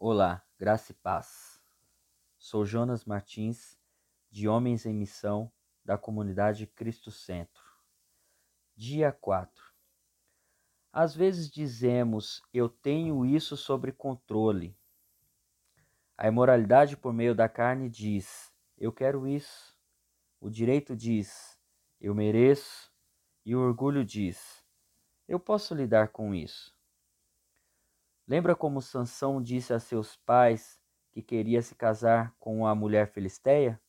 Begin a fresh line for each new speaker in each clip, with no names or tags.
Olá, graça e paz. Sou Jonas Martins, de Homens em Missão, da comunidade Cristo Centro. Dia 4. Às vezes dizemos, eu tenho isso sob controle. A imoralidade por meio da carne diz, eu quero isso. O direito diz, eu mereço. E o orgulho diz, eu posso lidar com isso. Lembra como Sansão disse a seus pais que queria se casar com a mulher filisteia?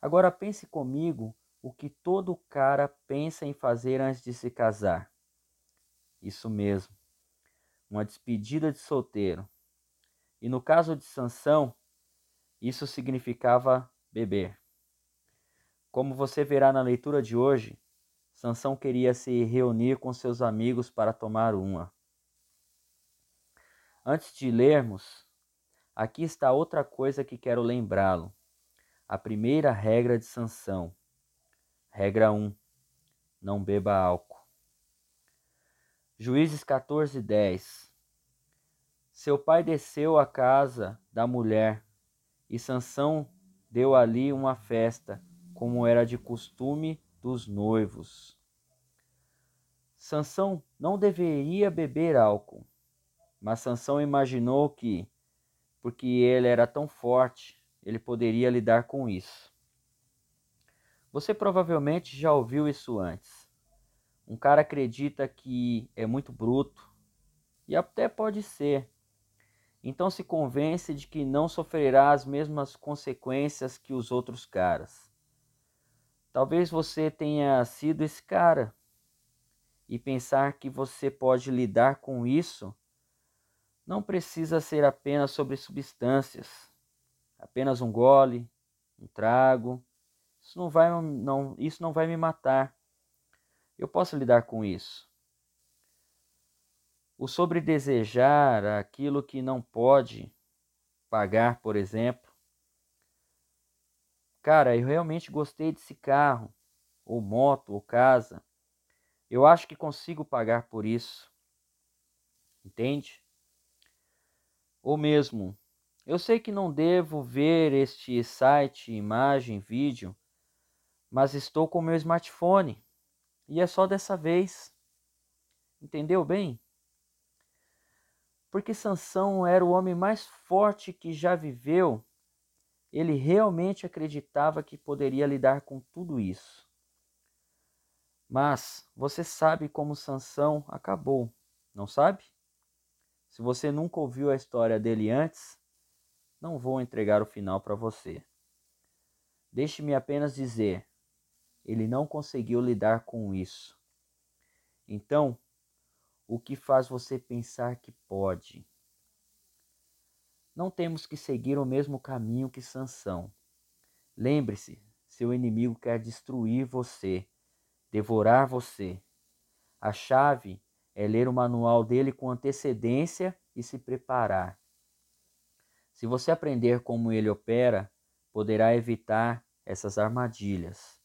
Agora pense comigo o que todo cara pensa em fazer antes de se casar. Isso mesmo, uma despedida de solteiro. E no caso de Sansão, isso significava beber. Como você verá na leitura de hoje, Sansão queria se reunir com seus amigos para tomar uma. Antes de lermos, aqui está outra coisa que quero lembrá-lo. A primeira regra de sanção. Regra 1. Não beba álcool. Juízes 14, 10. Seu pai desceu à casa da mulher e Sansão deu ali uma festa, como era de costume dos noivos. Sansão não deveria beber álcool, mas Sansão imaginou que, porque ele era tão forte, ele poderia lidar com isso. Você provavelmente já ouviu isso antes. Um cara acredita que é muito bruto, e até pode ser. Então se convence de que não sofrerá as mesmas consequências que os outros caras. Talvez você tenha sido esse cara e pensar que você pode lidar com isso não precisa ser apenas sobre substâncias, apenas um gole, um trago. Isso não vai, não, isso não vai me matar. Eu posso lidar com isso. O sobre desejar aquilo que não pode pagar, por exemplo. Cara, eu realmente gostei desse carro, ou moto, ou casa. Eu acho que consigo pagar por isso. Entende? Ou mesmo, eu sei que não devo ver este site, imagem, vídeo, mas estou com meu smartphone e é só dessa vez. Entendeu bem? Porque Sansão era o homem mais forte que já viveu, ele realmente acreditava que poderia lidar com tudo isso. Mas você sabe como Sansão acabou, não sabe? Se você nunca ouviu a história dele antes, não vou entregar o final para você. Deixe-me apenas dizer: ele não conseguiu lidar com isso. Então, o que faz você pensar que pode? Não temos que seguir o mesmo caminho que Sansão. Lembre-se, seu inimigo quer destruir você, devorar você. A chave é ler o manual dele com antecedência e se preparar. Se você aprender como ele opera, poderá evitar essas armadilhas.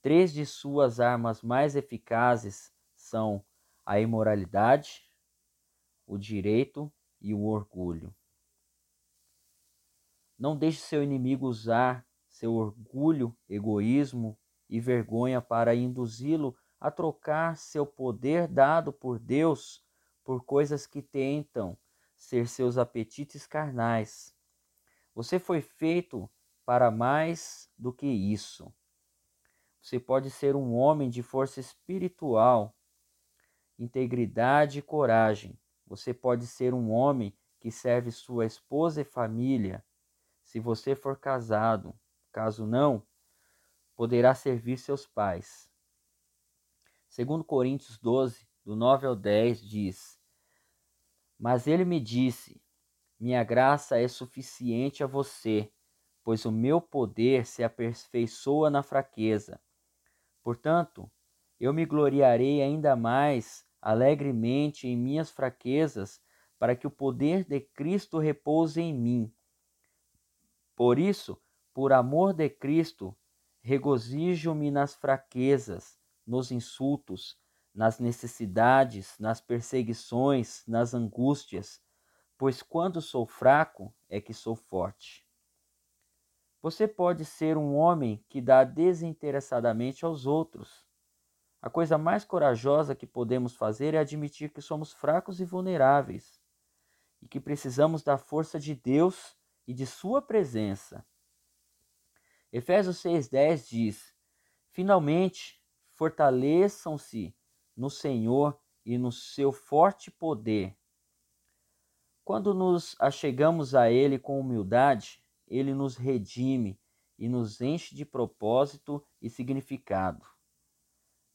Três de suas armas mais eficazes são a imoralidade, o direito e o orgulho. Não deixe seu inimigo usar seu orgulho, egoísmo e vergonha para induzi-lo a trocar seu poder dado por Deus por coisas que tentam ser seus apetites carnais. Você foi feito para mais do que isso. Você pode ser um homem de força espiritual, integridade e coragem. Você pode ser um homem que serve sua esposa e família, se você for casado. Caso não, poderá servir seus pais. Segundo Coríntios 12, do 9 ao 10, diz: Mas ele me disse: Minha graça é suficiente a você, pois o meu poder se aperfeiçoa na fraqueza. Portanto, eu me gloriarei ainda mais alegremente em minhas fraquezas, para que o poder de Cristo repouse em mim. Por isso, por amor de Cristo, regozijo-me nas fraquezas nos insultos, nas necessidades, nas perseguições, nas angústias, pois quando sou fraco é que sou forte. Você pode ser um homem que dá desinteressadamente aos outros. A coisa mais corajosa que podemos fazer é admitir que somos fracos e vulneráveis e que precisamos da força de Deus e de Sua presença. Efésios 6,10 diz: Finalmente, fortaleçam-se no Senhor e no seu forte poder. Quando nos achegamos a Ele com humildade, Ele nos redime e nos enche de propósito e significado.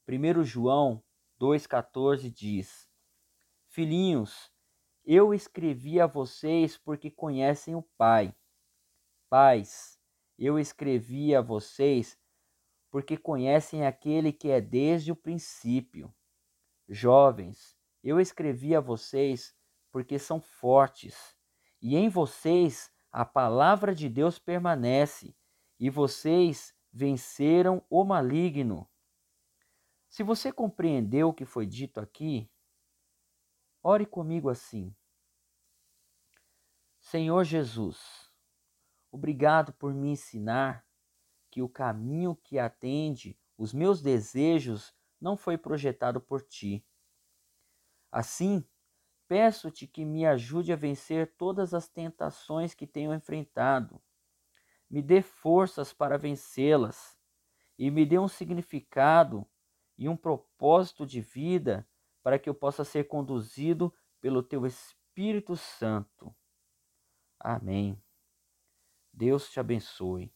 1 João 2,14 diz: Filhinhos, eu escrevi a vocês porque conhecem o Pai. Pais, eu escrevi a vocês porque conhecem aquele que é desde o princípio. Jovens, eu escrevi a vocês porque são fortes, e em vocês a palavra de Deus permanece, e vocês venceram o maligno. Se você compreendeu o que foi dito aqui, ore comigo assim. Senhor Jesus, obrigado por me ensinar que o caminho que atende os meus desejos não foi projetado por ti. Assim, peço-te que me ajude a vencer todas as tentações que tenho enfrentado. Me dê forças para vencê-las e me dê um significado e um propósito de vida para que eu possa ser conduzido pelo teu Espírito Santo. Amém. Deus te abençoe.